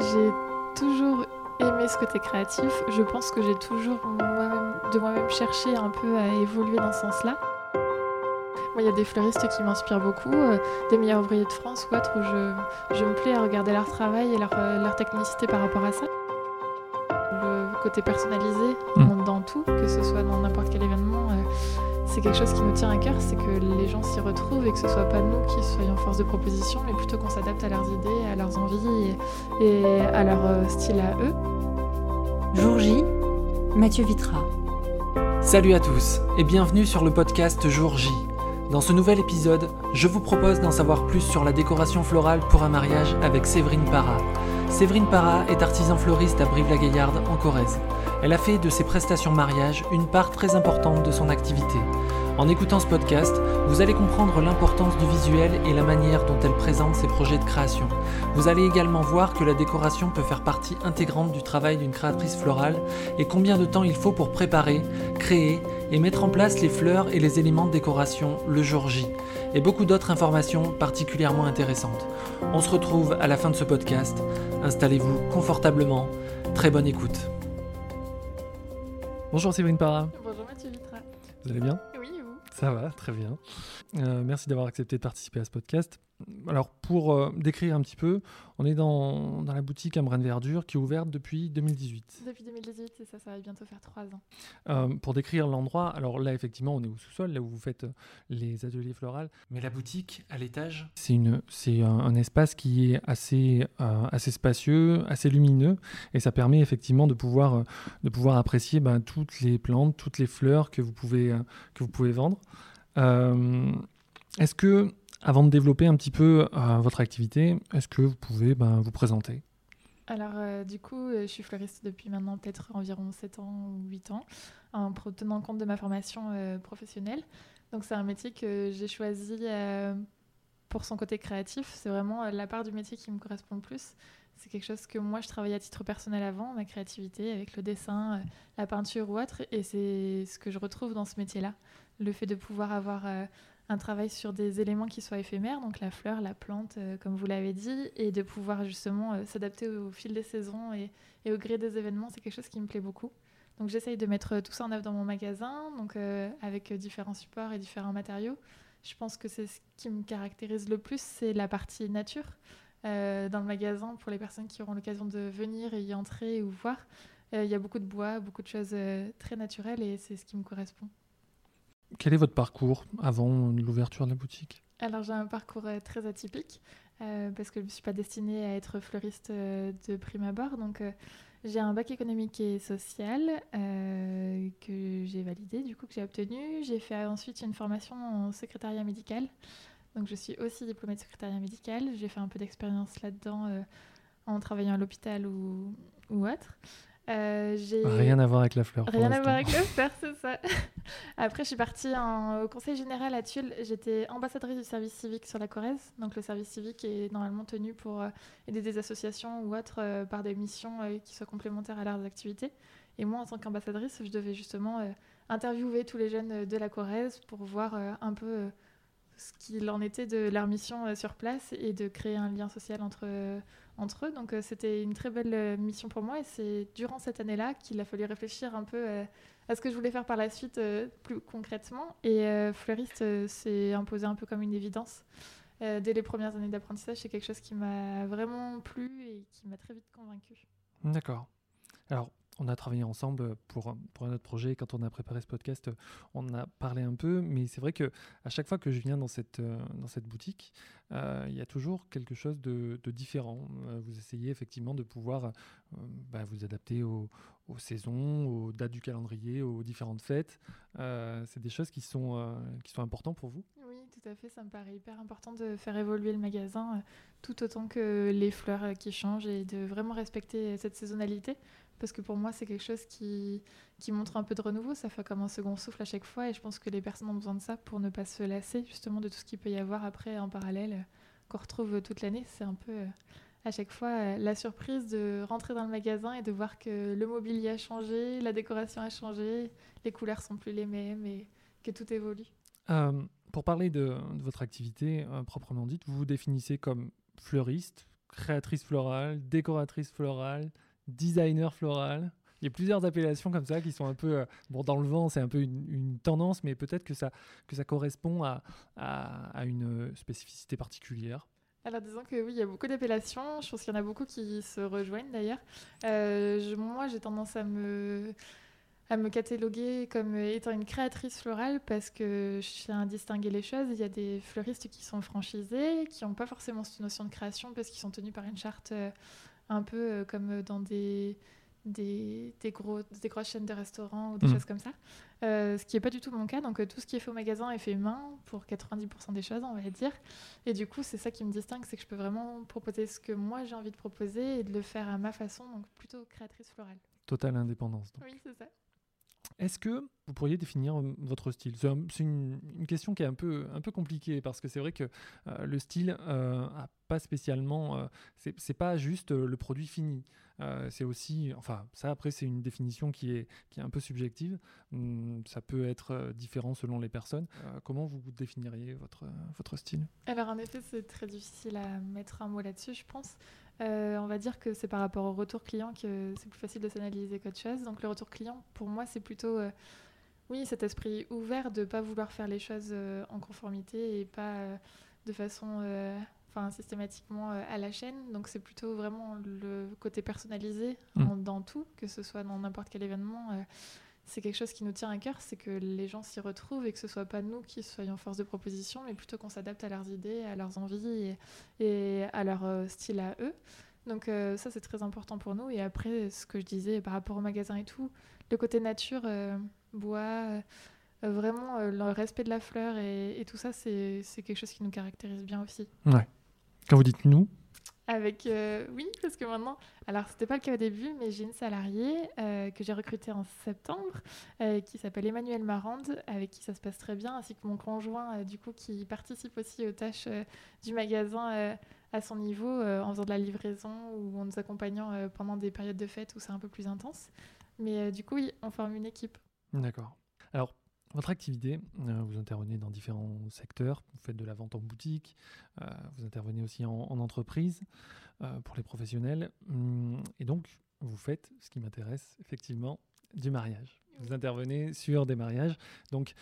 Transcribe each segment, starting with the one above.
J'ai toujours aimé ce côté créatif. Je pense que j'ai toujours de moi-même cherché un peu à évoluer dans ce sens-là. il y a des fleuristes qui m'inspirent beaucoup, euh, des meilleurs ouvriers de France ou autres, où je, je me plais à regarder leur travail et leur, euh, leur technicité par rapport à ça. Le côté personnalisé mmh. dans tout, que ce soit dans n'importe quel événement, euh, c'est quelque chose qui nous tient à cœur, c'est que les gens s'y retrouvent et que ce soit pas nous qui soyons force de proposition, mais plutôt qu'on s'adapte à leurs idées, à leurs envies et, à leur euh, style à eux. Jour J, Mathieu Vitra. Salut à tous et bienvenue sur le podcast Jour J. Dans ce nouvel épisode, je vous propose d'en savoir plus sur la décoration florale pour un mariage avec Séverine Parra. Séverine Parra est artisan fleuriste à Brive-la-Gaillarde en Corrèze. Elle a fait de ses prestations mariage une part très importante de son activité. En écoutant ce podcast, vous allez comprendre l'importance du visuel et la manière dont elle présente ses projets de création. Vous allez également voir que la décoration peut faire partie intégrante du travail d'une créatrice florale et combien de temps il faut pour préparer, créer et mettre en place les fleurs et les éléments de décoration le jour J, et beaucoup d'autres informations particulièrement intéressantes. On se retrouve à la fin de ce podcast. Installez-vous confortablement. Très bonne écoute. Bonjour Séverine Parra. Bonjour Mathieu Vitra. Vous allez bien? Ça va, très bien. Euh, merci d'avoir accepté de participer à ce podcast alors, pour euh, décrire un petit peu, on est dans, la boutique Ambrane Verdure qui est ouverte depuis 2018. Depuis 2018, c'est ça, ça va bientôt faire trois ans. Euh, pour décrire l'endroit, alors là, effectivement, on est au sous-sol, là où vous faites euh, les ateliers florales. Mais la boutique, à l'étage, c'est, une, c'est un, espace qui est assez, assez spacieux, assez lumineux, et ça permet effectivement de pouvoir, de pouvoir apprécier ben, toutes les plantes, toutes les fleurs que vous pouvez, que vous pouvez vendre. est-ce que avant de développer un petit peu euh, votre activité, est-ce que vous pouvez ben, vous présenter? Alors, euh, du coup, euh, je suis fleuriste depuis maintenant peut-être environ 7 ans ou 8 ans, en tenant compte de ma formation professionnelle. Donc, c'est un métier que j'ai choisi pour son côté créatif. C'est vraiment la part du métier qui me correspond le plus. C'est quelque chose que moi, je travaillais à titre personnel avant, ma créativité, avec le dessin, la peinture ou autre. Et c'est ce que je retrouve dans ce métier-là. Le fait de pouvoir avoir un travail sur des éléments qui soient éphémères, donc la fleur, la plante, euh, comme vous l'avez dit, et de pouvoir justement euh, s'adapter au, fil des saisons et, au gré des événements, c'est quelque chose qui me plaît beaucoup. Donc j'essaye de mettre tout ça en œuvre dans mon magasin, donc euh, avec différents supports et différents matériaux. Je pense que c'est ce qui me caractérise le plus, c'est la partie nature dans le magasin pour les personnes qui auront l'occasion de venir et y entrer ou voir. Il y a beaucoup de bois, beaucoup de choses très naturelles et c'est ce qui me correspond. Quel est votre parcours avant l'ouverture de la boutique? Alors j'ai un parcours euh, très atypique euh, parce que je ne suis pas destinée à être fleuriste euh, de prime abord. Donc j'ai un bac économique et social que j'ai validé, du coup que j'ai obtenu. J'ai fait ensuite une formation en secrétariat médical. Donc je suis aussi diplômée de secrétariat médical. J'ai fait un peu d'expérience là-dedans en travaillant à l'hôpital ou, ou autre. Euh, rien à voir avec la fleur. Rien à voir avec la fleur, c'est ça. Après, je suis partie au Conseil général à Tulle. J'étais ambassadrice du service civique sur la Corrèze. Donc, le service civique est normalement tenu pour euh, aider des associations ou autres euh, par des missions qui soient complémentaires à leurs activités. Et moi, en tant qu'ambassadrice, je devais justement interviewer tous les jeunes de la Corrèze pour voir un peu ce qu'il en était de leur mission sur place et de créer un lien social entre entre eux. Donc euh, c'était une très belle euh, mission pour moi et c'est durant cette année-là qu'il a fallu réfléchir un peu euh, à ce que je voulais faire par la suite plus concrètement. Et fleuriste s'est imposé un peu comme une évidence. dès les premières années d'apprentissage, c'est quelque chose qui m'a vraiment plu et qui m'a très vite convaincu. D'accord. Alors, on a travaillé ensemble pour, un autre projet. Quand on a préparé ce podcast, on a parlé un peu, mais c'est vrai que à chaque fois que je viens dans cette, dans cette boutique, euh, il y a toujours quelque chose de, différent. Euh, vous essayez effectivement de pouvoir euh, bah, vous adapter aux, saisons, aux dates du calendrier, aux différentes fêtes. c'est des choses qui sont, qui sont importantes pour vous Oui, tout à fait. Ça me paraît hyper important de faire évoluer le magasin tout autant que les fleurs qui changent et de vraiment respecter cette saisonnalité parce que pour moi, c'est quelque chose qui, qui montre un peu de renouveau. Ça fait comme un second souffle à chaque fois, et je pense que les personnes ont besoin de ça pour ne pas se lasser justement de tout ce qu'il peut y avoir après en parallèle euh, qu'on retrouve toute l'année. C'est un peu euh, à chaque fois euh, la surprise de rentrer dans le magasin et de voir que le mobilier a changé, la décoration a changé, les couleurs sont plus les mêmes et que tout évolue. pour parler de, de votre activité proprement dite, vous vous définissez comme fleuriste, créatrice florale, décoratrice florale, designer floral. Il y a plusieurs appellations comme ça qui sont un peu bon dans le vent, c'est un peu une, tendance, mais peut-être que ça que ça correspond à, à, une spécificité particulière. Alors disons que oui, il y a beaucoup d'appellations. Je pense qu'il y en a beaucoup qui se rejoignent d'ailleurs. Euh, moi, j'ai tendance à me à me cataloguer comme étant une créatrice florale parce que je tiens à distinguer les choses. Il y a des fleuristes qui sont franchisés, qui n'ont pas forcément cette notion de création parce qu'ils sont tenus par une charte euh, un peu euh, comme dans des, des, des, gros, des grosses chaînes de restaurants ou des mmh. choses comme ça. Euh, ce qui n'est pas du tout mon cas. Donc tout ce qui est fait au magasin est fait main pour 90% des choses, on va dire. Et du coup, c'est ça qui me distingue, c'est que je peux vraiment proposer ce que moi j'ai envie de proposer et de le faire à ma façon, donc plutôt créatrice florale. Totale indépendance. Oui, c'est ça. Est-ce que vous pourriez définir euh, votre style? C'est une, question qui est un peu, un peu compliquée parce que c'est vrai que euh, le style euh, a pas spécialement. c'est pas juste le produit fini. c'est aussi. Enfin, ça après, c'est une définition qui est, qui est un peu subjective. Hum, ça peut être différent selon les personnes. comment vous définiriez votre, votre style? Alors, en effet, c'est très difficile à mettre un mot là-dessus, je pense. On va dire que c'est par rapport au retour client que c'est plus facile de s'analyser qu'autre chose. Donc, le retour client, pour moi, c'est plutôt oui, cet esprit ouvert de ne pas vouloir faire les choses euh, en conformité et pas euh, de façon euh, enfin systématiquement à la chaîne. Donc c'est plutôt vraiment le côté personnalisé mmh. dans tout, que ce soit dans n'importe quel événement. C'est quelque chose qui nous tient à cœur, c'est que les gens s'y retrouvent et que ce soit pas nous qui soyons force de proposition, mais plutôt qu'on s'adapte à leurs idées, à leurs envies et, à leur style à eux. Donc ça c'est très important pour nous. Et après, ce que je disais par rapport au magasin et tout, le côté nature, bois. Euh, vraiment, euh, le respect de la fleur et, tout ça, c'est quelque chose qui nous caractérise bien aussi. Ouais. Quand vous dites nous avec euh, oui parce que maintenant alors c'était pas le cas au début mais j'ai une salariée que j'ai recrutée en septembre qui s'appelle Emmanuel Marande avec qui ça se passe très bien ainsi que mon conjoint du coup qui participe aussi aux tâches du magasin à son niveau en faisant de la livraison ou en nous accompagnant pendant des périodes de fête où c'est un peu plus intense mais du coup oui on forme une équipe D'accord. Alors, votre activité, euh, vous intervenez dans différents secteurs, vous faites de la vente en boutique, euh, vous intervenez aussi en, entreprise euh, pour les professionnels, hum, et donc vous faites ce qui m'intéresse effectivement, du mariage. Vous intervenez sur des mariages. Donc,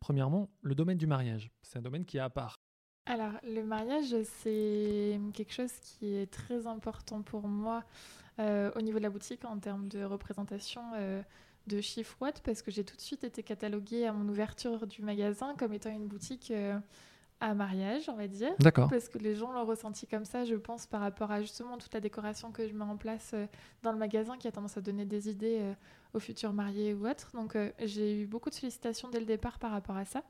premièrement, le domaine du mariage, c'est un domaine qui est à part. Alors, le mariage, c'est quelque chose qui est très important pour moi au niveau de la boutique en termes de représentation de chiffre watt parce que j'ai tout de suite été cataloguée à mon ouverture du magasin comme étant une boutique euh, à mariage, on va dire. D'accord. Parce que les gens l'ont ressenti comme ça, je pense, par rapport à justement toute la décoration que je mets en place euh, dans le magasin qui a tendance à donner des idées euh, aux futurs mariés ou autres. Donc j'ai eu beaucoup de sollicitations dès le départ par rapport à ça.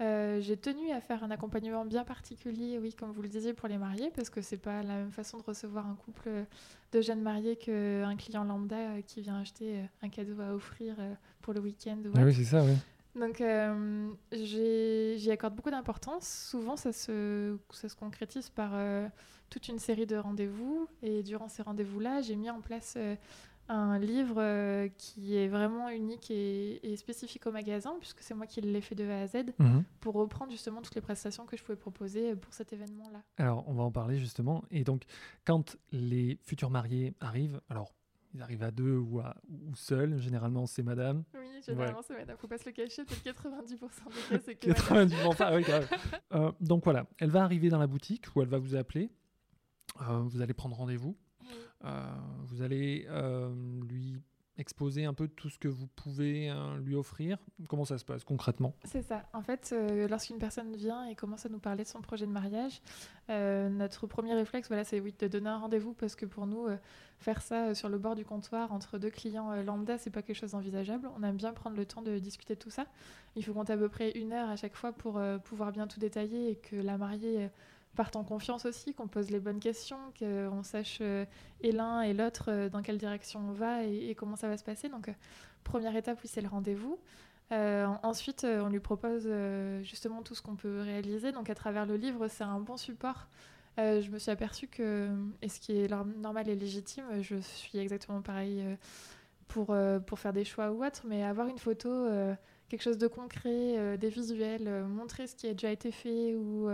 Euh, j'ai tenu à faire un accompagnement bien particulier, oui, comme vous le disiez, pour les mariés, parce que c'est pas la même façon de recevoir un couple de jeunes mariés qu'un client lambda euh, qui vient acheter euh, un cadeau à offrir pour le week-end. Ah oui, c'est ça, oui. Donc j'y accorde beaucoup d'importance. Souvent, ça se, ça se concrétise par toute une série de rendez-vous. Et durant ces rendez-vous-là, j'ai mis en place un livre euh, qui est vraiment unique et, spécifique au magasin, puisque c'est moi qui l'ai fait de A à Z, mhm. pour reprendre justement toutes les prestations que je pouvais proposer pour cet événement-là. Alors, on va en parler justement. Et donc, quand les futurs mariés arrivent, alors ils arrivent à deux ou, à, ou seuls. Généralement, c'est madame. Oui, généralement, c'est madame. Faut pas se le cacher. Peut-être 90% des cas, c'est que. 90%, ah oui, euh, donc voilà, elle va arriver dans la boutique ou elle va vous appeler. Euh, vous allez prendre rendez-vous. Euh, vous allez euh, lui exposer un peu tout ce que vous pouvez hein, lui offrir Comment ça se passe concrètement? C'est ça. En fait, euh, lorsqu'une personne vient et commence à nous parler de son projet de mariage, notre premier réflexe, voilà, c'est oui, de donner un rendez-vous parce que pour nous, faire ça sur le bord du comptoir entre deux clients lambda, c'est pas quelque chose d'envisageable. On aime bien prendre le temps de discuter de tout ça. Il faut compter à peu près une heure à chaque fois pour pouvoir bien tout détailler et que la mariée partent en confiance aussi, qu'on pose les bonnes questions, qu'on sache euh, et l'un et l'autre euh, dans quelle direction on va et, comment ça va se passer. Donc, euh, première étape, oui, c'est le rendez-vous. ensuite, on lui propose justement tout ce qu'on peut réaliser. Donc, à travers le livre, c'est un bon support. je me suis aperçue que, et ce qui est normal et légitime, je suis exactement pareil pour, pour faire des choix ou autre, mais avoir une photo, quelque chose de concret, des visuels, montrer ce qui a déjà été fait ou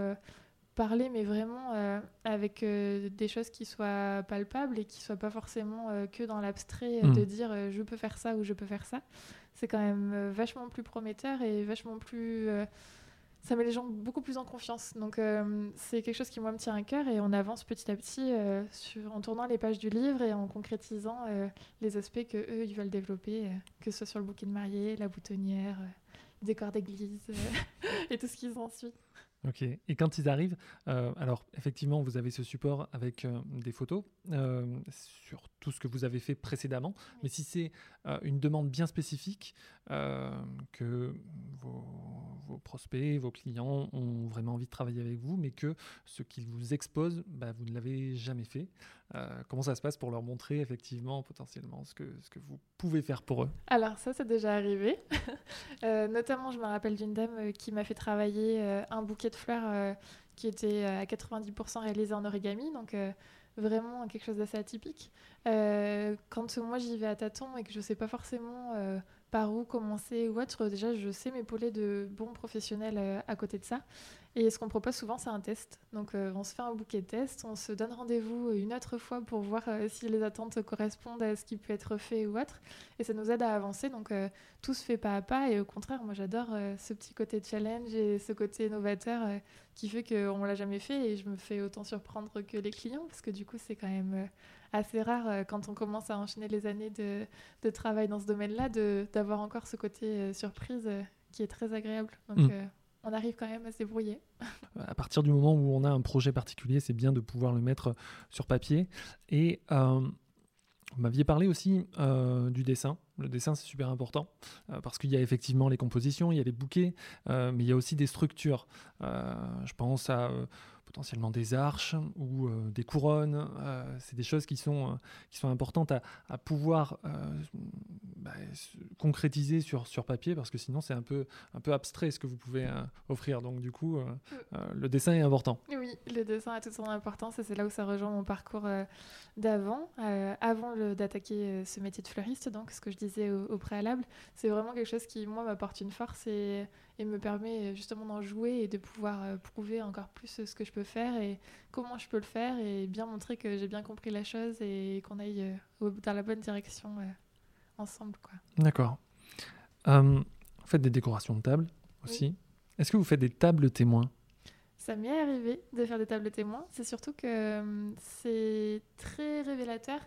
parler, mais vraiment avec des choses qui soient palpables et qui soient pas forcément que dans l'abstrait Mm. de dire je peux faire ça ou je peux faire ça. C'est quand même vachement plus prometteur et vachement plus ça met les gens beaucoup plus en confiance. Donc euh, c'est quelque chose qui moi me tient à cœur et on avance petit à petit euh, sur, en tournant les pages du livre et en concrétisant euh, les aspects que eux ils veulent développer, que ce soit sur le bouquet de mariée, la boutonnière, le décor d'église et tout ce qui s'ensuit. Ok. Et quand ils arrivent, euh, alors effectivement, vous avez ce support avec euh, des photos euh, sur tout ce que vous avez fait précédemment. Mais si c'est une demande bien spécifique euh, que vos, prospects, vos clients ont vraiment envie de travailler avec vous, mais que ce qu'ils vous exposent, bah, vous ne l'avez jamais fait, euh, comment ça se passe pour leur montrer effectivement potentiellement ce que, ce que vous pouvez faire pour eux? Alors ça, c'est déjà arrivé. Euh, notamment, je me rappelle d'une dame qui m'a fait travailler un bouquet de fleurs qui était à 90% réalisé en origami, donc vraiment quelque chose d'assez atypique. Quand moi j'y vais à tâtons et que je sais pas forcément par où commencer ou autre, déjà je sais m'épauler de bons professionnels euh, à côté de ça. Et ce qu'on propose souvent, c'est un test. Donc euh, on se fait un bouquet de tests, on se donne rendez-vous une autre fois pour voir euh, si les attentes correspondent à ce qui peut être fait ou autre. Et ça nous aide à avancer. Donc euh, tout se fait pas à pas. Et au contraire, moi j'adore euh, ce petit côté challenge et ce côté novateur euh, qui fait qu'on l'a jamais fait. Et je me fais autant surprendre que les clients parce que du coup, c'est quand même euh, assez rare euh, quand on commence à enchaîner les années de, de travail dans ce domaine-là d'avoir encore ce côté euh, surprise euh, qui est très agréable. Donc Mm. On arrive quand même à se à partir du moment où on a un projet particulier, c'est bien de pouvoir le mettre sur papier. Et euh, vous m'aviez parlé aussi euh, du dessin. Le dessin, c'est super important euh, parce qu'il y a effectivement les compositions, il y a les bouquets, mais il y a aussi des structures. Je pense à potentiellement des arches ou euh, des couronnes. Euh, c'est des choses qui sont, euh, qui sont importantes à, à pouvoir bah, se concrétiser sur, sur papier parce que sinon c'est un peu, un peu abstrait ce que vous pouvez offrir. Donc du coup, euh, le dessin est important. Oui, le dessin a toute son importance et c'est là où ça rejoint mon parcours d'avant. Avant d'attaquer ce métier de fleuriste, donc ce que je disais au, au préalable, c'est vraiment quelque chose qui, moi, m'apporte une force et, et me permet euh, justement d'en jouer et de pouvoir euh, prouver encore plus euh, ce que je peux faire et comment je peux le faire et bien montrer que j'ai bien compris la chose et qu'on aille dans la bonne direction ensemble. Quoi. D'accord. Euh, vous faites des décorations de table aussi. Est-ce que vous faites des tables témoins? Ça m'est arrivé de faire des tables témoins. C'est surtout que c'est très révélateur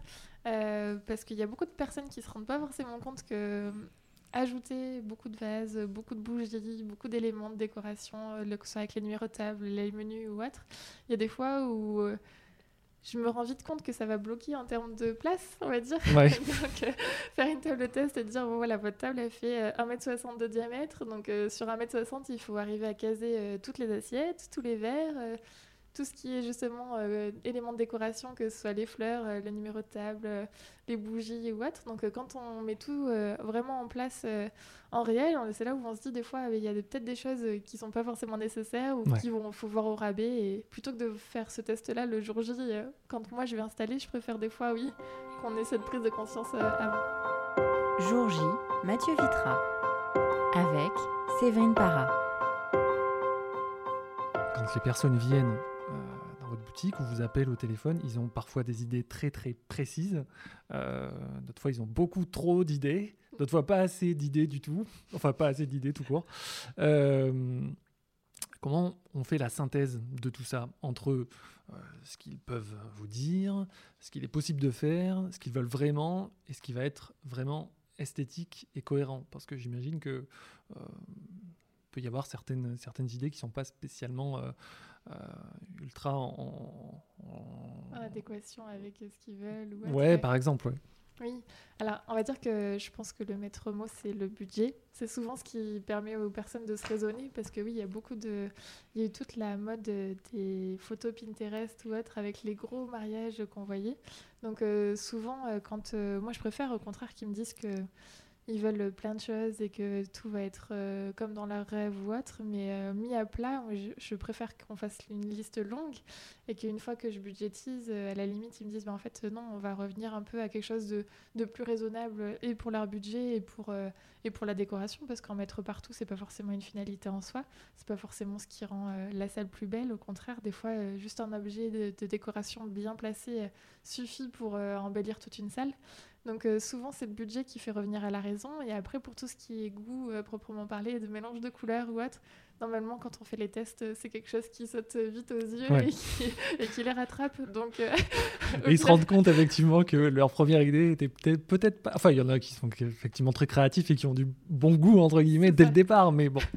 euh, parce qu'il y a beaucoup de personnes qui se rendent pas forcément compte que ajouter beaucoup de vases, beaucoup de bougies, beaucoup d'éléments de décoration, euh, le- que ce soit avec les numéros de table, les menus ou autre, il y a des fois où euh, je me rends vite compte que ça va bloquer en termes de place, on va dire. Ouais. donc, euh, faire une table test et dire, bon, voilà, votre table, elle fait euh, 1m60 de diamètre. Donc, euh, sur 1m60, il faut arriver à caser euh, toutes les assiettes, tous les verres, tout ce qui est justement euh, éléments de décoration, que ce soit les fleurs, euh, le numéro de table, euh, les bougies ou autre. Donc, euh, quand on met tout euh, vraiment en place euh, en réel, c'est là où on se dit des fois, il y a peut-être des choses qui sont pas forcément nécessaires ou Ouais. qui vont faut voir au rabais. Et plutôt que de faire ce test-là le jour J, euh, quand moi je vais installer, je préfère des fois, oui, qu'on ait cette prise de conscience euh, avant. Jour J, Mathieu Vitra. Avec Séverine Para. Quand les personnes viennent boutique ou vous appellent au téléphone, ils ont parfois des idées très très précises. Euh, d'autres fois, ils ont beaucoup trop d'idées. D'autres fois, pas assez d'idées du tout. Enfin, pas assez d'idées tout court. Euh, comment on fait la synthèse de tout ça entre euh, ce qu'ils peuvent vous dire, ce qu'il est possible de faire, ce qu'ils veulent vraiment et ce qui va être vraiment esthétique et cohérent? Parce que j'imagine que peut y avoir certaines, certaines idées qui ne sont pas spécialement ultra en, en- En adéquation avec ce qu'ils veulent. Ou autre, Ouais, par exemple, ouais. Oui, alors on va dire que je pense que le maître mot c'est le budget. C'est souvent ce qui permet aux personnes de se raisonner parce que oui, il y a beaucoup de. Il y a eu toute la mode euh, des photos Pinterest ou autres avec les gros mariages qu'on voyait. Donc euh, souvent, euh, quand. euh, moi je préfère au contraire qu'ils me disent que. Ils veulent plein de choses et que tout va être euh, comme dans leur rêve ou autre. Mais euh, mis à plat, je, préfère qu'on fasse une liste longue et qu'une fois que je budgétise, euh, à la limite, ils me disent bah, en fait, non, on va revenir un peu à quelque chose de, plus raisonnable et pour leur budget et pour, et pour la décoration, parce qu'en mettre partout, c'est pas forcément une finalité en soi. C'est pas forcément ce qui rend la salle plus belle. Au contraire, des fois, juste un objet de, décoration bien placé suffit pour embellir toute une salle. Donc euh, souvent c'est le budget qui fait revenir à la raison et après pour tout ce qui est goût euh, proprement parlé, de mélange de couleurs ou autre, normalement quand on fait les tests euh, c'est quelque chose qui saute vite aux yeux et, qui, les rattrape. Donc ils se rendent compte effectivement que leur première idée était peut-être peut-être pas. Enfin il y en a qui sont effectivement très créatifs et qui ont du bon goût entre guillemets dès le départ, mais bon.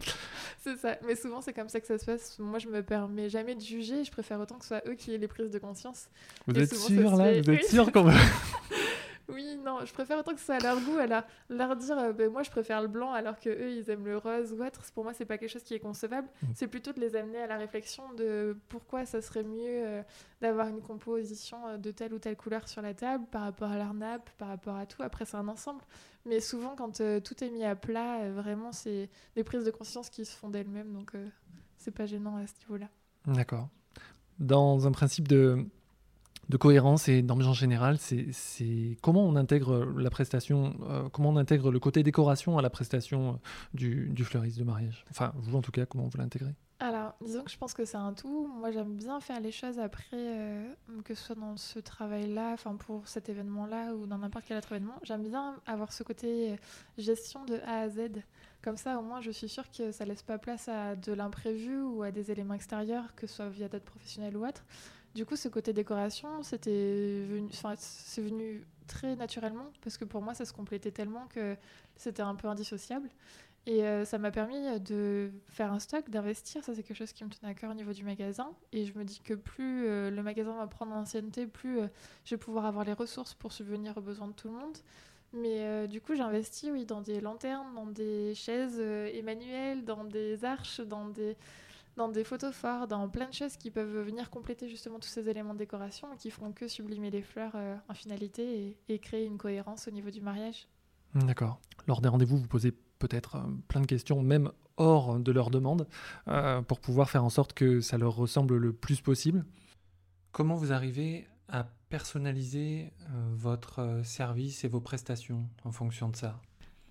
C'est ça, mais souvent c'est comme ça que ça se passe. Moi je me permets jamais de juger, je préfère autant que ce soit eux qui aient les prises de conscience. Vous êtes sûr là? Vous êtes sûr même Oui, non, je préfère autant que ce soit à leur goût, à leur, dire euh, ben, moi je préfère le blanc alors que eux ils aiment le rose ou autre. Pour moi, c'est pas quelque chose qui est concevable. Mm. C'est plutôt de les amener à la réflexion de pourquoi ça serait mieux euh, d'avoir une composition euh, de telle ou telle couleur sur la table par rapport à leur nappe, par rapport à tout. Après, c'est un ensemble. Mais souvent, quand tout est mis à plat, vraiment, c'est des prises de conscience qui se font d'elles-mêmes. Donc, c'est pas gênant à ce niveau-là. D'accord. Dans un principe de de cohérence et d'ambiance générale, c'est comment on intègre la prestation, euh, comment on intègre le côté décoration à la prestation euh, du, fleuriste de mariage? Enfin, vous en tout cas, comment vous l'intégrez? Alors, disons que je pense que c'est un tout. Moi, j'aime bien faire les choses après, euh, que ce soit dans ce travail-là, enfin pour cet événement-là ou dans n'importe quel autre événement. J'aime bien avoir ce côté gestion de A à Z. Comme ça, au moins, je suis sûre que ça laisse pas place à de l'imprévu ou à des éléments extérieurs, que ce soit via d'autres professionnels ou autres. Du coup, ce côté décoration, c'était venu, c'est venu très naturellement parce que pour moi, ça se complétait tellement que c'était un peu indissociable. Et euh, ça m'a permis de faire un stock, d'investir. Ça, c'est quelque chose qui me tenait à cœur au niveau du magasin. Et je me dis que plus euh, le magasin va prendre en ancienneté, plus euh, je vais pouvoir avoir les ressources pour subvenir aux besoins de tout le monde. Mais du coup, j'investis, oui, dans des lanternes, dans des chaises Emmanuel, dans des arches, dans des dans des photos forts, dans plein de choses qui peuvent venir compléter justement tous ces éléments de décoration et qui feront que sublimer les fleurs euh, en finalité et, créer une cohérence au niveau du mariage. D'accord. Lors des rendez-vous, vous posez peut-être euh, plein de questions, même hors de leur demande, euh, pour pouvoir faire en sorte que ça leur ressemble le plus possible. Comment vous arrivez à personnaliser votre service et vos prestations en fonction de ça?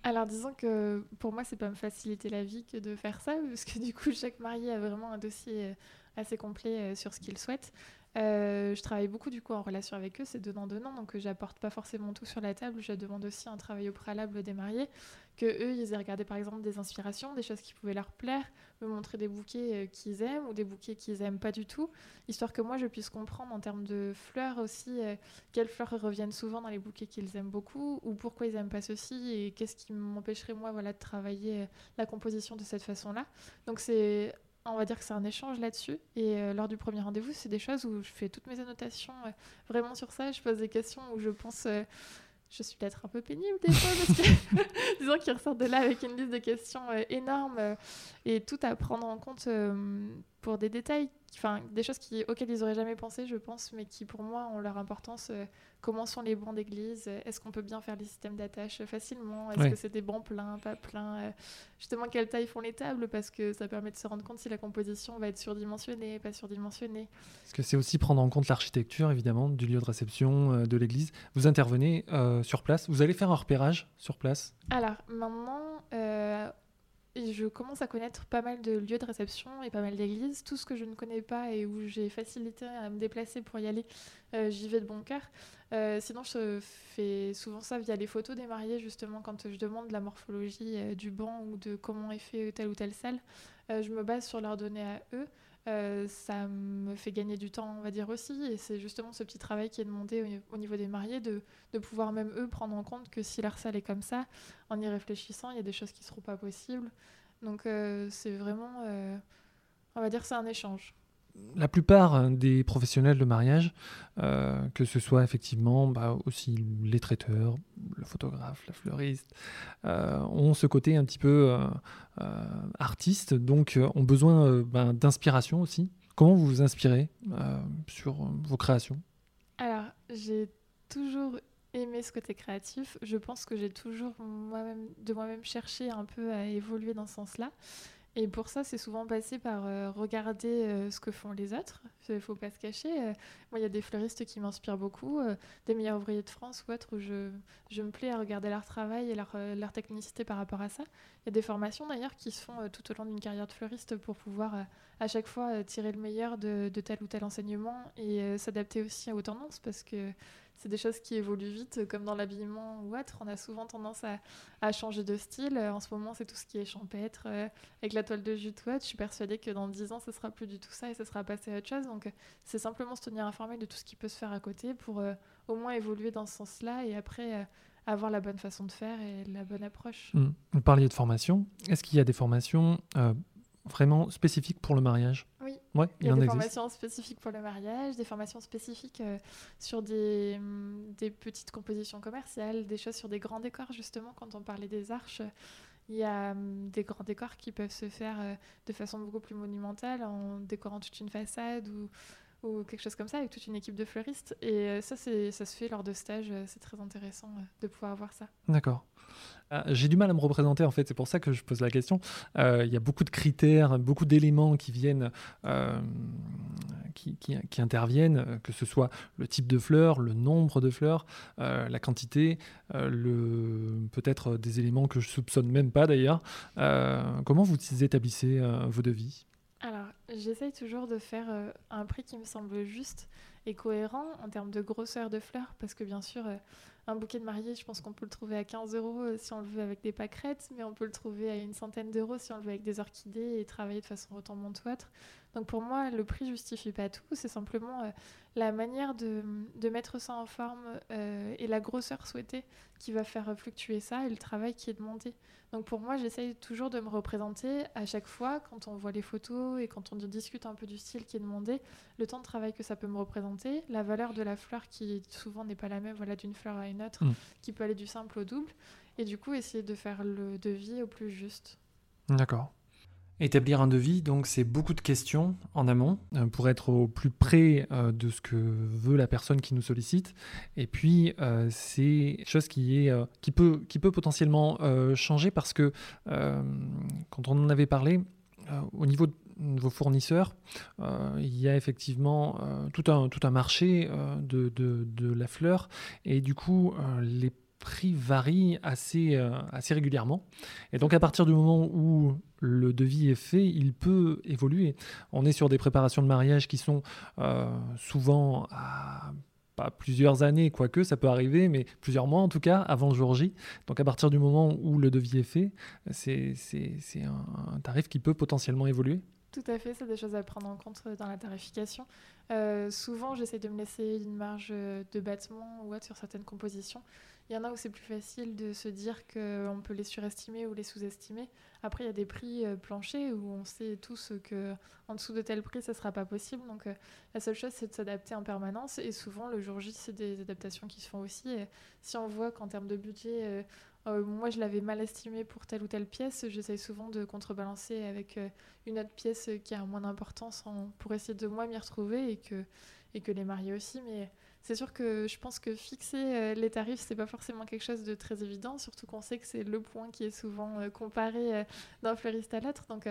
Alors disons que pour moi c'est pas me faciliter la vie que de faire ça parce que du coup chaque marié a vraiment un dossier euh, assez complet euh, sur ce qu'il souhaite. Euh, je travaille beaucoup du coup en relation avec eux, c'est donnant donnant, donc j'apporte pas forcément tout sur la table. Je demande aussi un travail au préalable des mariés, que eux ils aient regardé par exemple des inspirations, des choses qui pouvaient leur plaire, me montrer des bouquets euh, qu'ils aiment ou des bouquets qu'ils aiment pas du tout, histoire que moi je puisse comprendre en termes de fleurs aussi euh, quelles fleurs reviennent souvent dans les bouquets qu'ils aiment beaucoup ou pourquoi ils aiment pas ceci et qu'est-ce qui m'empêcherait moi voilà de travailler la composition de cette façon-là. Donc c'est on va dire que c'est un échange là-dessus. Et euh, lors du premier rendez-vous, c'est des choses où je fais toutes mes annotations euh, vraiment sur ça. Je pose des questions où je pense. Euh, je suis peut-être un peu pénible des fois parce que disons qu'ils ressortent de là avec une liste de questions énorme et tout à prendre en compte pour des détails enfin, des choses qui, auxquelles ils n'auraient jamais pensé, je pense, mais qui pour moi ont leur importance. Euh, comment sont les bancs d'église Est-ce qu'on peut bien faire les systèmes d'attache facilement Est-ce que c'est des bancs pleins, pas pleins euh, Justement, quelle taille font les tables Parce que ça permet de se rendre compte si la composition va être surdimensionnée, pas surdimensionnée. Parce que c'est aussi prendre en compte l'architecture, évidemment, du lieu de réception, euh, de l'église. Vous intervenez sur place, vous allez faire un repérage sur place? Alors, maintenant, je commence à connaître pas mal de lieux de réception et pas mal d'églises. Tout ce que je ne connais pas et où j'ai facilité à me déplacer pour y aller, euh, j'y vais de bon cœur. Euh, sinon, je fais souvent ça via les photos des mariés, justement, quand je demande la morphologie euh, du banc ou de comment est fait telle ou telle salle. je me base sur leurs données à eux. Euh, ça me fait gagner du temps, on va dire aussi. Et c'est justement ce petit travail qui est demandé au, niveau des mariés, de, pouvoir même eux prendre en compte que si leur salle est comme ça, en y réfléchissant, il y a des choses qui ne seront pas possibles. Donc euh, c'est vraiment, euh, on va dire, c'est un échange la plupart hein, des professionnels de mariage, euh, que ce soit effectivement bah, aussi les traiteurs, le photographe, la fleuriste, euh, ont ce côté un petit peu euh, artiste, donc ont besoin ben, d'inspiration aussi. Comment vous vous inspirez sur vos créations? Alors, j'ai toujours aimé ce côté créatif. Je pense que j'ai toujours moi-même, de moi-même cherché un peu à évoluer dans ce sens-là. Et pour ça, c'est souvent passé par euh, regarder euh, ce que font les autres. Il ne faut pas se cacher. Euh, moi, il y a des fleuristes qui m'inspirent beaucoup, des meilleurs ouvriers de France ou autres, où je, me plais à regarder leur travail et leur, leur, technicité par rapport à ça. Il y a des formations d'ailleurs qui se font tout au long d'une carrière de fleuriste pour pouvoir à chaque fois tirer le meilleur de, de tel ou tel enseignement et s'adapter aussi aux tendances parce que c'est des choses qui évoluent vite, comme dans l'habillement ou autre. On a souvent tendance à, changer de style. En ce moment, c'est tout ce qui est champêtre, euh, avec la toile de jute ou Je suis persuadée que dans 10 ans, ce sera plus du tout ça et ce sera passé à autre chose. Donc, c'est simplement se tenir informé de tout ce qui peut se faire à côté pour euh, au moins évoluer dans ce sens-là et après euh, avoir la bonne façon de faire et la bonne approche. Mmh. Vous parliez de formation. Est-ce qu'il y a des formations vraiment spécifiques pour le mariage Oui, ouais, il y a des formations spécifiques pour le mariage, des formations spécifiques euh, sur des, mm, des, petites compositions commerciales, des choses sur des grands décors, justement, quand on parlait des arches. Il y a mm, des grands décors qui peuvent se faire euh, de façon beaucoup plus monumentale en décorant toute une façade ou, ou quelque chose comme ça avec toute une équipe de fleuristes. Et euh, ça, ça se fait lors de stages. C'est très intéressant de pouvoir voir ça. D'accord. J'ai du mal à me représenter en fait, c'est pour ça que je pose la question. Euh, il y a beaucoup de critères, beaucoup d'éléments qui viennent, euh, qui, qui, interviennent, que ce soit le type de fleurs, le nombre de fleurs, euh, la quantité, le peut-être des éléments que je soupçonne même pas d'ailleurs. comment vous établissez vos devis? Alors, j'essaye toujours de faire un prix qui me semble juste et cohérent en termes de grosseur de fleurs, parce que bien sûr un bouquet de mariée, je pense qu'on peut le trouver à 15 euros euh, si on le veut avec des pâquerettes, mais on peut le trouver à une centaine d'euros si on le veut avec des orchidées et travailler de façon retombante ou autre. Donc pour moi, le prix justifie pas tout, c'est simplement euh, la manière de, de, mettre ça en forme euh, et la grosseur souhaitée qui va faire fluctuer ça et le travail qui est demandé. Donc pour moi, j'essaye toujours de me représenter à chaque fois quand on voit les photos et quand on discute un peu du style qui est demandé, le temps de travail que ça peut me représenter, la valeur de la fleur qui souvent n'est pas la même voilà, d'une fleur à une autre, mm. qui peut aller du simple au double, et du coup essayer de faire le devis au plus juste. D'accord. Établir un devis, donc c'est beaucoup de questions en amont euh, pour être au plus près euh, de ce que veut la personne qui nous sollicite. Et puis euh, c'est chose qui est qui peut qui peut potentiellement changer parce que quand on en avait parlé au niveau de vos fournisseurs, il y a effectivement tout, un, tout un marché de, de, de, la fleur et du coup les prix varient assez, assez régulièrement. Et donc à partir du moment où le devis est fait, il peut évoluer. On est sur des préparations de mariage qui sont euh, souvent à pas plusieurs années, quoique ça peut arriver, mais plusieurs mois en tout cas, avant le jour J. Donc à partir du moment où le devis est fait, c'est un, tarif qui peut potentiellement évoluer. Tout à fait, c'est des choses à prendre en compte dans la tarification. Euh, souvent, j'essaie de me laisser une marge de battement ou autre sur certaines compositions. Il y en a où c'est plus facile de se dire qu'on peut les surestimer ou les sous-estimer. Après, il y a des prix euh, planchers où on sait tous que en dessous de tel prix, ça ne sera pas possible. Donc, euh, la seule chose, c'est de s'adapter en permanence. Et souvent, le jour J, c'est des adaptations qui se font aussi. si on voit qu'en termes de budget, euh, moi, je l'avais mal estimé pour telle ou telle pièce, j'essaye souvent de contrebalancer avec une autre pièce qui a moins d'importance pour essayer de moi m'y retrouver et que, et que les mariés aussi. Mais c'est sûr que je pense que fixer euh, les tarifs, c'est pas forcément quelque chose de très évident, surtout qu'on sait que c'est le point qui est souvent euh, comparé euh, d'un fleuriste à l'autre. Donc,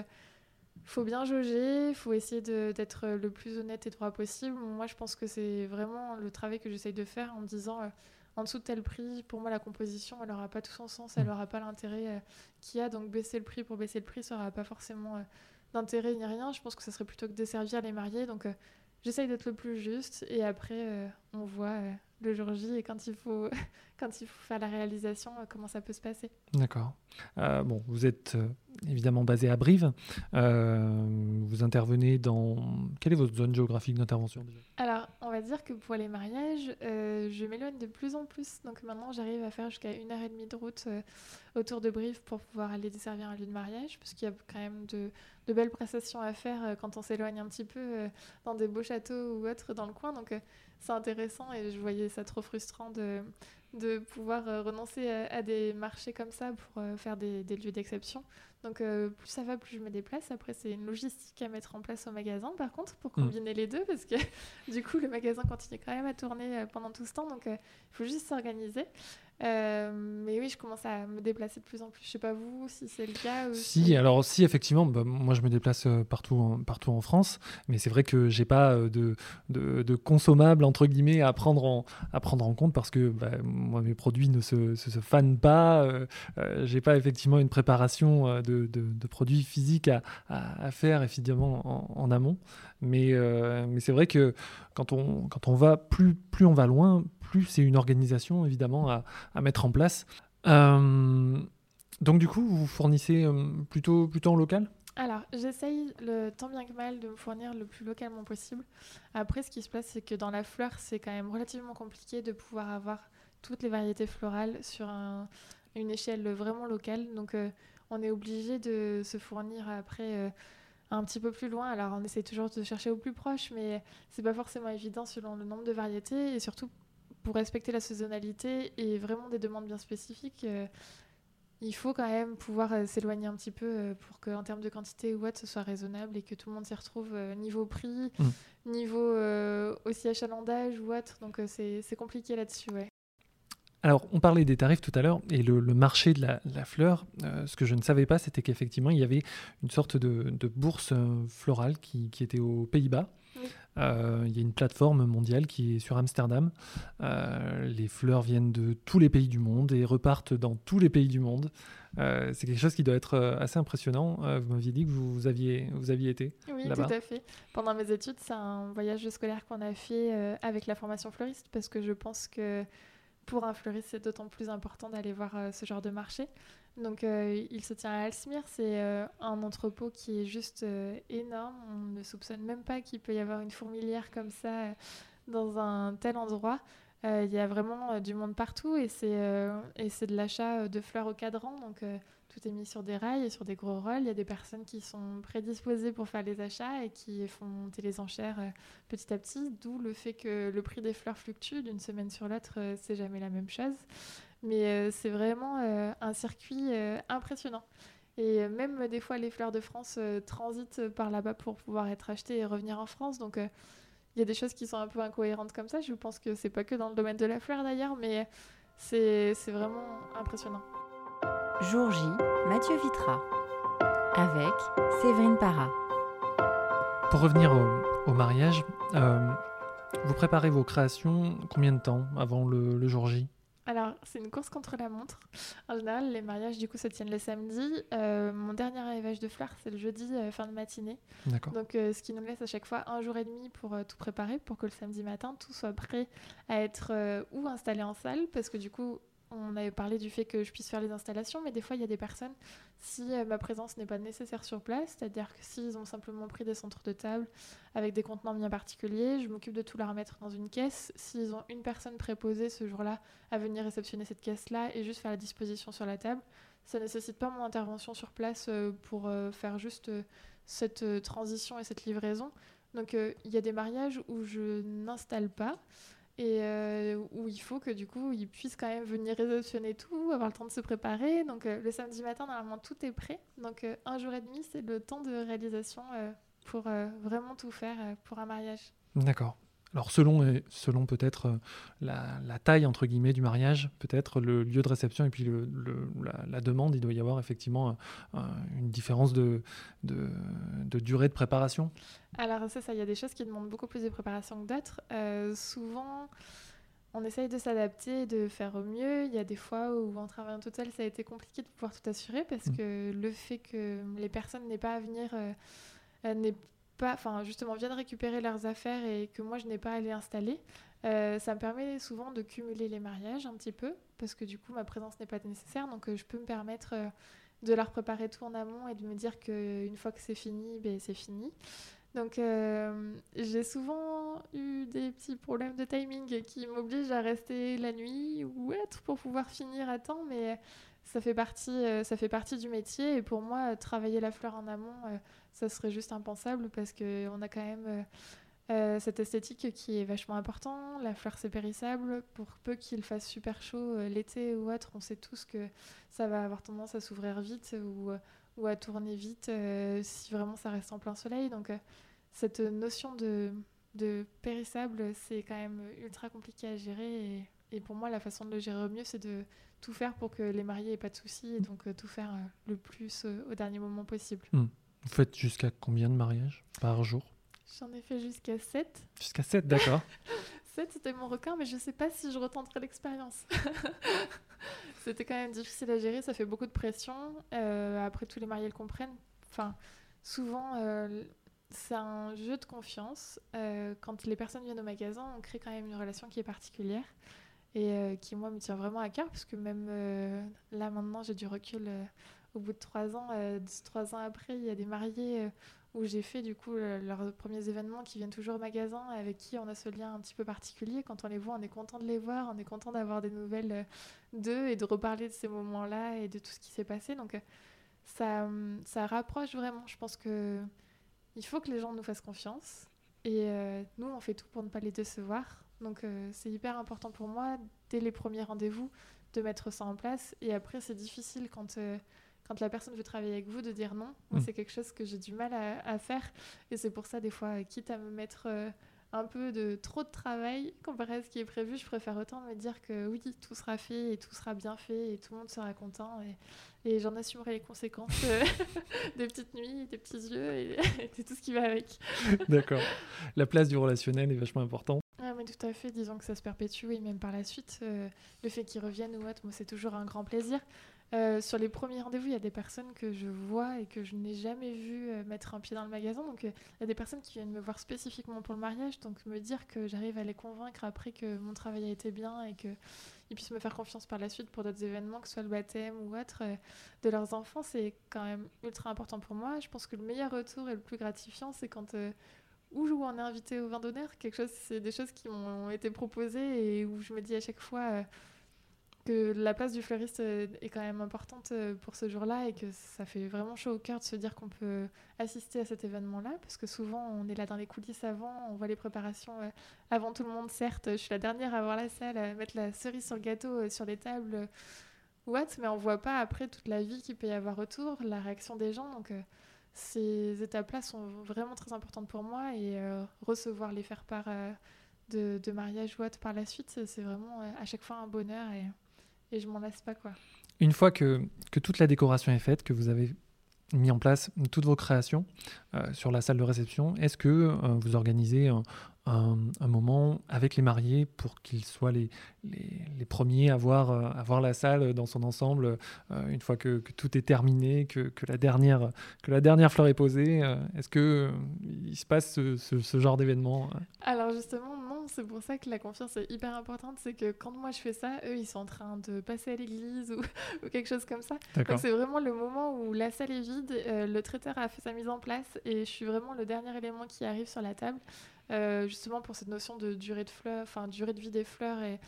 faut bien jauger, faut essayer d'être le plus honnête et droit possible. Moi, je pense que c'est vraiment le travail que j'essaye de faire en disant en dessous de tel prix, pour moi, la composition, elle n'aura pas tout son sens, elle n'aura pas l'intérêt qu'il y a. Donc, baisser le prix pour baisser le prix, ça n'aura pas forcément d'intérêt ni rien. Je pense que ça serait plutôt que desservir les mariés. Donc, j'essaye d'être le plus juste et après euh, on voit euh, le jour J et quand il faut quand il faut faire la réalisation euh, comment ça peut se passer. D'accord. bon, vous êtes évidemment basé à Brive. vous intervenez dans quelle est votre zone géographique d'intervention Alors, on va dire que pour les mariages, je m'éloigne de plus en plus. Donc maintenant, j'arrive à faire jusqu'à une heure et demie de route autour de Brive pour pouvoir aller desservir un lieu de mariage, parce qu'il y a quand même de de belles prestations à faire euh, quand on s'éloigne un petit peu euh, dans des beaux châteaux ou autres dans le coin. Donc euh, c'est intéressant et je voyais ça trop frustrant de, de pouvoir renoncer à, des marchés comme ça pour faire des, des lieux d'exception. Donc plus ça va, plus je me déplace. Après, c'est une logistique à mettre en place au magasin, par contre, pour mm. combiner les deux, parce que du coup, le magasin continue quand même à tourner pendant tout ce temps. Donc il faut juste s'organiser. Euh, mais oui, je commence à me déplacer de plus en plus. Je sais pas vous si c'est le cas. Si, alors si effectivement, bah, moi je me déplace euh, partout en, partout en France, mais c'est vrai que j'ai pas euh, de, de, de, consommables entre guillemets à prendre en, à prendre en compte parce que bah, moi mes produits ne se, se, fanent pas. Euh, j'ai pas effectivement une préparation de, de, produits physiques à, à, faire évidemment en, en amont. Mais, mais c'est vrai que quand on, quand on va plus, plus on va loin, plus c'est une organisation évidemment à, à, mettre en place. Euh, donc du coup, vous fournissez euh, plutôt, plutôt en local? Alors, j'essaye le tant bien que mal de me fournir le plus localement possible. Après, ce qui se passe, c'est que dans la fleur, c'est quand même relativement compliqué de pouvoir avoir toutes les variétés florales sur une échelle vraiment locale. Donc, euh, on est obligé de se fournir après un petit peu plus loin. Alors, on essaie toujours de chercher au plus proche, mais c'est pas forcément évident selon le nombre de variétés et surtout pour respecter la saisonnalité et vraiment des demandes bien spécifiques, euh, il faut quand même pouvoir euh, s'éloigner un petit peu euh, pour qu'en termes de quantité ou autre, ce soit raisonnable et que tout le monde s'y retrouve niveau prix, mmh. niveau aussi achalandage ou autre. Donc c'est compliqué là-dessus. Ouais. Alors, on parlait des tarifs tout à l'heure et le, marché de la, fleur, ce que je ne savais pas, c'était qu'effectivement, il y avait une sorte de, bourse florale qui, qui était aux Pays-Bas. Euh, il y a une plateforme mondiale qui est sur Amsterdam. Euh, les fleurs viennent de tous les pays du monde et repartent dans tous les pays du monde. Euh, c'est quelque chose qui doit être assez impressionnant. vous m'aviez dit que vous, aviez, vous aviez été Oui, tout à fait. Pendant mes études, c'est un voyage scolaire qu'on a fait avec la formation fleuriste parce que je pense que pour un fleuriste, c'est d'autant plus important d'aller voir ce genre de marché. Donc euh, il se tient à Alsmir, c'est euh, un entrepôt qui est juste euh, énorme. On ne soupçonne même pas qu'il peut y avoir une fourmilière comme ça dans un tel endroit. Il y a vraiment du monde partout et c'est de l'achat de fleurs au cadran. Donc tout est mis sur des rails et sur des gros rôles. Il y a des personnes qui sont prédisposées pour faire les achats et qui font monter les enchères petit à petit, d'où le fait que le prix des fleurs fluctue d'une semaine sur l'autre, c'est jamais la même chose. Mais euh, c'est vraiment euh, un circuit euh, impressionnant. Et même des fois, les fleurs de France transitent par là-bas pour pouvoir être achetées et revenir en France. Donc il y a des choses qui sont un peu incohérentes comme ça. Je pense que c'est pas que dans le domaine de la fleur d'ailleurs, mais c'est vraiment impressionnant. Jour J, Mathieu Vitra, avec Séverine Para. Pour revenir au, mariage, vous préparez vos créations combien de temps avant le, le jour J? C'est une course contre la montre. En général, les mariages, du coup, se tiennent le samedi. Euh, mon dernier arrivage de fleurs, c'est le jeudi, euh, fin de matinée. Donc, euh, ce qui nous laisse à chaque fois un jour et demi pour tout préparer, pour que le samedi matin, tout soit prêt à être ou installé en salle, parce que du coup, on avait parlé du fait que je puisse faire les installations, mais des fois, il y a des personnes, si euh, ma présence n'est pas nécessaire sur place, c'est-à-dire que s'ils ont simplement pris des centres de table avec des contenants bien particuliers, je m'occupe de tout leur remettre dans une caisse. S'ils ont une personne préposée ce jour-là à venir réceptionner cette caisse-là et juste faire la disposition sur la table, ça ne nécessite pas mon intervention sur place euh, pour euh, faire juste cette transition et cette livraison. Donc, il y a des mariages où je n'installe pas et euh, où il faut que du coup ils puissent quand même venir réceptionner tout, avoir le temps de se préparer. Donc euh, le samedi matin, normalement tout est prêt. Donc euh, un jour et demi, c'est le temps de réalisation pour vraiment tout faire pour un mariage. D'accord. Alors selon, selon peut-être euh, la, taille entre guillemets du mariage, peut-être le lieu de réception et puis le, la, demande, il doit y avoir effectivement euh, une différence de, de, durée de préparation. Alors c'est ça, il y a des choses qui demandent beaucoup plus de préparation que d'autres. Euh, souvent, on essaye de s'adapter, de faire au mieux. Il y a des fois où en travaillant tout seul, ça a été compliqué de pouvoir tout assurer parce mmh. que le fait que les personnes n'aient pas à venir n'est enfin justement viennent récupérer leurs affaires et que moi je n'ai pas à les installer, euh, ça me permet souvent de cumuler les mariages un petit peu parce que du coup ma présence n'est pas nécessaire, donc euh, je peux me permettre euh, de leur préparer tout en amont et de me dire qu'une fois que c'est fini, ben, c'est fini. Donc j'ai souvent eu des petits problèmes de timing qui m'obligent à rester la nuit ou être pour pouvoir finir à temps, mais ça fait partie, ça fait partie du métier et pour moi travailler la fleur en amont ça serait juste impensable parce qu'on a quand même euh, cette esthétique qui est vachement important. La fleur, c'est périssable. Pour peu qu'il fasse super chaud euh, l'été ou autre, on sait tous que ça va avoir tendance à s'ouvrir vite ou, à tourner vite euh, si vraiment ça reste en plein soleil. Donc, cette notion de, périssable, c'est quand même ultra compliqué à gérer. Et, pour moi, la façon de le gérer au mieux, c'est de tout faire pour que les mariés aient pas de soucis et donc tout faire le plus au dernier moment possible. Hmm. Vous faites jusqu'à combien de mariages par jour? J'en ai fait jusqu'à 7. Jusqu'à 7, d'accord. 7, c'était mon record, mais je ne sais pas si je retenterai l'expérience. c'était quand même difficile à gérer, ça fait beaucoup de pression. Euh, après, tous les mariés le comprennent. Enfin, souvent, euh, c'est un jeu de confiance. Euh, quand les personnes viennent au magasin, on crée quand même une relation qui est particulière et qui, moi, me tient vraiment à cœur, parce que même là, maintenant, j'ai du recul au bout de trois ans. trois ans après, il y a des mariés où j'ai fait du coup leurs premiers événements qui viennent toujours au magasin, avec qui on a ce lien un petit peu particulier. Quand on les voit, on est content de les voir, on est content d'avoir des nouvelles euh, d'eux et de reparler de ces moments-là et de tout ce qui s'est passé. Donc euh, ça, ça rapproche vraiment. Je pense que il faut que les gens nous fassent confiance. Et euh, nous, on fait tout pour ne pas les décevoir. Donc c'est hyper important pour moi, dès les premiers rendez-vous, de mettre ça en place. Et après, c'est difficile quand quand la personne veut travailler avec vous, de dire non. Mm. C'est quelque chose que j'ai du mal à, faire. Et c'est pour ça, des fois, quitte à me mettre euh, un peu de trop de travail comparé à ce qui est prévu, je préfère autant me dire que oui, tout sera fait et tout sera bien fait et tout le monde sera content. Et, j'en assumerai les conséquences euh, des petites nuits, des petits yeux et, et tout ce qui va avec. D'accord. La place du relationnel est vachement importante. Tout à fait, disons que ça se perpétue, et même par la suite, euh, le fait qu'ils reviennent ou autre, moi c'est toujours un grand plaisir. Euh, sur les premiers rendez-vous, il y a des personnes que je vois et que je n'ai jamais vu euh, mettre un pied dans le magasin. Donc, il y a des personnes qui viennent me voir spécifiquement pour le mariage. Donc, me dire que j'arrive à les convaincre après que mon travail a été bien et qu'ils puissent me faire confiance par la suite pour d'autres événements, que ce soit le baptême ou autre, de leurs enfants, c'est quand même ultra important pour moi. Je pense que le meilleur retour et le plus gratifiant, c'est quand où on est invité au vin d'honneur. Quelque chose, c'est des choses qui m'ont été proposées et où je me dis à chaque fois que la place du fleuriste euh, est quand même importante euh, pour ce jour-là et que ça fait vraiment chaud au cœur de se dire qu'on peut assister à cet événement-là parce que souvent on est là dans les coulisses avant, on voit les préparations euh, avant tout le monde certes, je suis la dernière à voir la salle, à mettre la cerise sur le gâteau sur les tables what, mais on voit pas après toute la vie qu'il peut y avoir autour, la réaction des gens donc ces étapes-là sont vraiment très importantes pour moi et recevoir les faire part de, de mariage ou autre par la suite, c'est vraiment à chaque fois un bonheur et et je m'en lasse pas quoi. Une fois que, que, toute la décoration est faite, que vous avez mis en place toutes vos créations euh, sur la salle de réception, est-ce que euh, vous organisez un, un, moment avec les mariés pour qu'ils soient les, les, les, premiers à voir, euh, à voir la salle dans son ensemble une fois que, que, tout est terminé, que, que, la dernière, que la dernière fleur est posée Est-ce qu'il il se passe ce, ce, ce genre d'événement Alors justement, c'est pour ça que la confiance est hyper importante. C'est que quand moi je fais ça, eux ils sont en train de passer à l'église ou, quelque chose comme ça. Donc c'est vraiment le moment où la salle est vide, euh, le traiteur a fait sa mise en place et je suis vraiment le dernier élément qui arrive sur la table. Euh, justement pour cette notion de durée de fleurs, enfin durée de vie des fleurs et,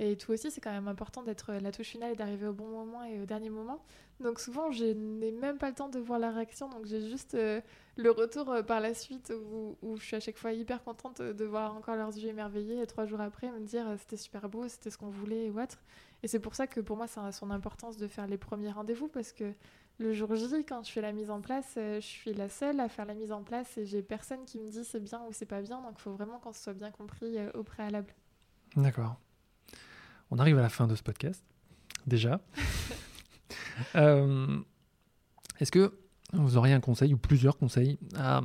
et tout aussi, c'est quand même important d'être la touche finale et d'arriver au bon moment et au dernier moment. Donc souvent, je n'ai même pas le temps de voir la réaction, donc j'ai juste euh, le retour euh, par la suite où, où, je suis à chaque fois hyper contente de voir encore leurs yeux émerveillés et trois jours après me dire euh, c'était super beau, c'était ce qu'on voulait ou autre. Et c'est pour ça que pour moi, ça a son importance de faire les premiers rendez-vous parce que le jour J, quand je fais la mise en place, je suis la seule à faire la mise en place et j'ai personne qui me dit c'est bien ou c'est pas bien, donc il faut vraiment qu'on se soit bien compris au préalable. D'accord. On arrive à la fin de ce podcast, déjà. Euh, est-ce que vous auriez un conseil ou plusieurs conseils à,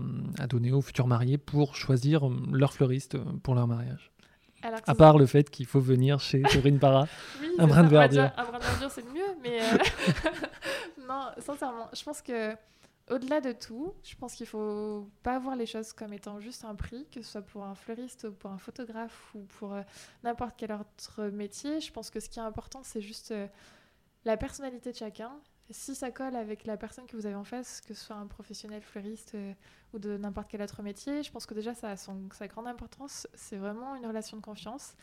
donner aux futurs mariés pour choisir leur fleuriste pour leur mariage? À part le fait qu'il faut venir chez Séverine Para, un brin de verdure. Un brin de verdure, c'est mieux, mais euh, non, sincèrement, je pense que au-delà de tout, je pense qu'il faut pas voir les choses comme étant juste un prix, que ce soit pour un fleuriste ou pour un photographe ou pour euh, n'importe quel autre métier. Je pense que ce qui est important, c'est juste la personnalité de chacun. Si ça colle avec la personne que vous avez en face, que ce soit un professionnel fleuriste euh, ou de n'importe quel autre métier, je pense que déjà ça a son, sa grande importance. C'est vraiment une relation de confiance.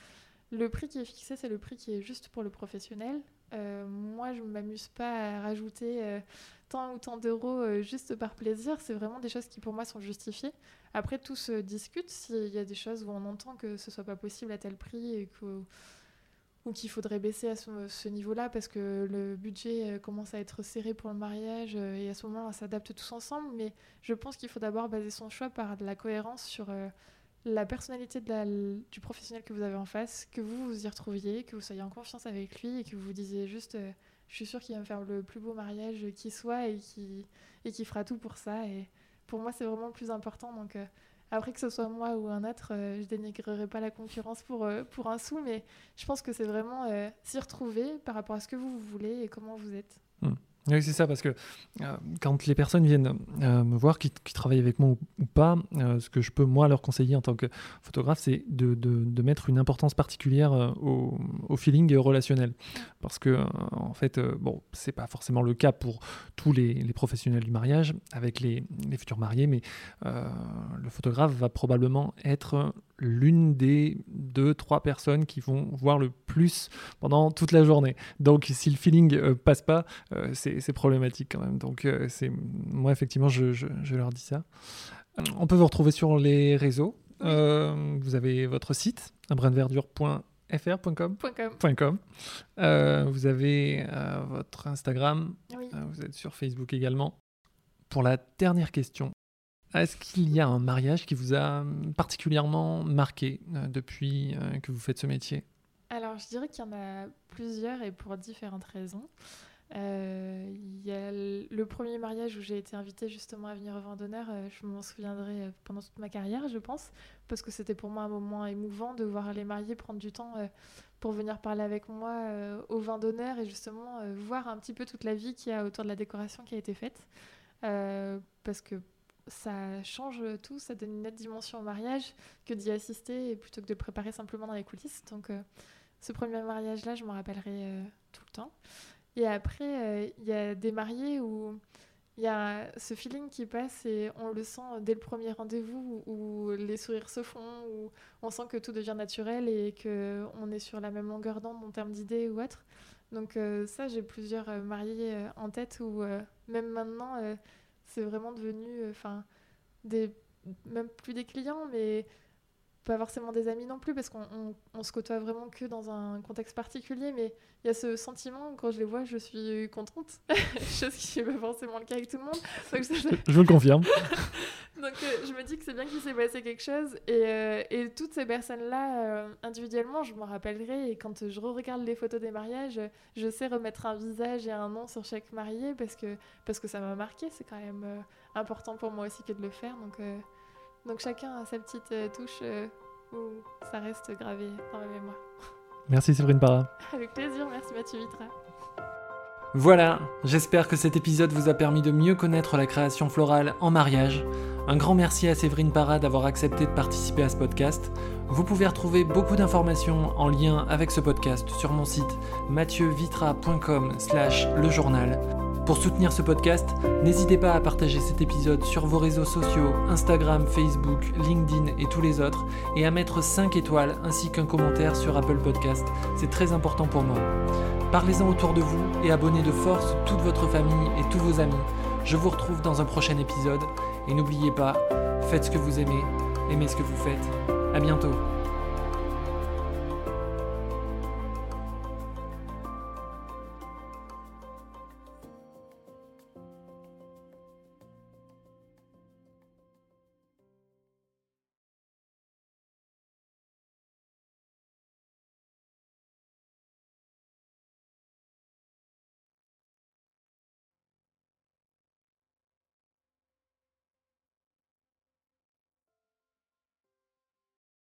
Le prix qui est fixé, c'est le prix qui est juste pour le professionnel. Moi, je ne m'amuse pas à rajouter tant ou tant d'euros juste par plaisir. C'est vraiment des choses qui, pour moi, sont justifiées. Après, tout se discute. S'il y a des choses où on entend que ce soit pas possible à tel prix et que ou qu'il faudrait baisser à ce, niveau-là parce que le budget euh, commence à être serré pour le mariage euh, et à ce moment on s'adapte tous ensemble. Mais je pense qu'il faut d'abord baser son choix par de la cohérence sur euh, la personnalité du professionnel que vous avez en face, que vous vous y retrouviez, que vous soyez en confiance avec lui et que vous vous disiez juste je suis sûre qu'il va me faire le plus beau mariage qui soit et qui, et qui fera tout pour ça. Et pour moi c'est vraiment le plus important. Donc après que ce soit moi ou un autre, euh, je dénigrerai pas la concurrence pour, euh, pour un sou, mais je pense que c'est vraiment euh, s'y retrouver par rapport à ce que vous, voulez et comment vous êtes. Hmm. Oui, c'est ça, parce que euh, quand les personnes viennent euh, me voir, qui, travaillent avec moi ou, pas, euh, ce que je peux, moi, leur conseiller en tant que photographe, c'est de, mettre une importance particulière au, feeling et au relationnel. Parce que, en fait, bon, c'est pas forcément le cas pour tous les, professionnels du mariage, avec les futurs mariés, mais le photographe va probablement être l'une des deux, trois personnes qui vont voir le plus pendant toute la journée. Donc si le feeling euh, passe pas, euh, c'est problématique quand même. Donc euh, c'est moi effectivement je, je, leur dis ça. On peut vous retrouver sur les réseaux. vous avez votre site, brinverdure.fr.com. vous avez votre Instagram. vous êtes sur Facebook également. Pour la dernière question, est-ce qu'il y a un mariage qui vous a particulièrement marqué euh, depuis euh, que vous faites ce métier? Alors, je dirais qu'il y en a plusieurs et pour différentes raisons. Euh, y a le premier mariage où j'ai été invitée justement à venir au vin d'honneur, je m'en souviendrai pendant toute ma carrière, je pense, parce que c'était pour moi un moment émouvant de voir les mariés prendre du temps pour venir parler avec moi au vin d'honneur et justement voir un petit peu toute la vie qu'il y a autour de la décoration qui a été faite. parce que ça change tout, ça donne une nette dimension au mariage que d'y assister plutôt que de préparer simplement dans les coulisses. Donc euh, ce premier mariage-là, je m'en rappellerai euh, tout le temps. Et après, euh, il y a des mariés où il y a ce feeling qui passe et on le sent dès le premier rendez-vous où les sourires se font, où on sent que tout devient naturel et qu'on est sur la même longueur d'onde en termes d'idées ou autre. Donc ça, j'ai plusieurs mariés en tête où même maintenant c'est vraiment devenu, euh, enfin, des même plus des clients, mais pas forcément des amis non plus, parce qu'on on, se côtoie vraiment que dans un contexte particulier, mais il y a ce sentiment, quand je les vois, je suis contente, chose qui n'est pas forcément le cas avec tout le monde. je, vous le confirme. Donc euh, je me dis que c'est bien qu'il s'est passé quelque chose, et, euh, et toutes ces personnes-là, euh, individuellement, je m'en rappellerai, et quand je re-regarde les photos des mariages, je sais remettre un visage et un nom sur chaque marié, parce que, parce que ça m'a marqué, c'est quand même important pour moi aussi que de le faire, donc... Donc chacun a sa petite euh, touche euh, où ça reste gravé dans ma mémoire. Merci Séverine Parra. Avec plaisir, merci Mathieu Vitra. Voilà, j'espère que cet épisode vous a permis de mieux connaître la création florale en mariage. Un grand merci à Séverine Parra d'avoir accepté de participer à ce podcast. Vous pouvez retrouver beaucoup d'informations en lien avec ce podcast sur mon site mathieuVitra.com slash le journal. Pour soutenir ce podcast, n'hésitez pas à partager cet épisode sur vos réseaux sociaux, Instagram, Facebook, LinkedIn et tous les autres, et à mettre 5 étoiles ainsi qu'un commentaire sur Apple Podcast. C'est très important pour moi. Parlez-en autour de vous et abonnez de force toute votre famille et tous vos amis. Je vous retrouve dans un prochain épisode et n'oubliez pas, faites ce que vous aimez, aimez ce que vous faites. À bientôt.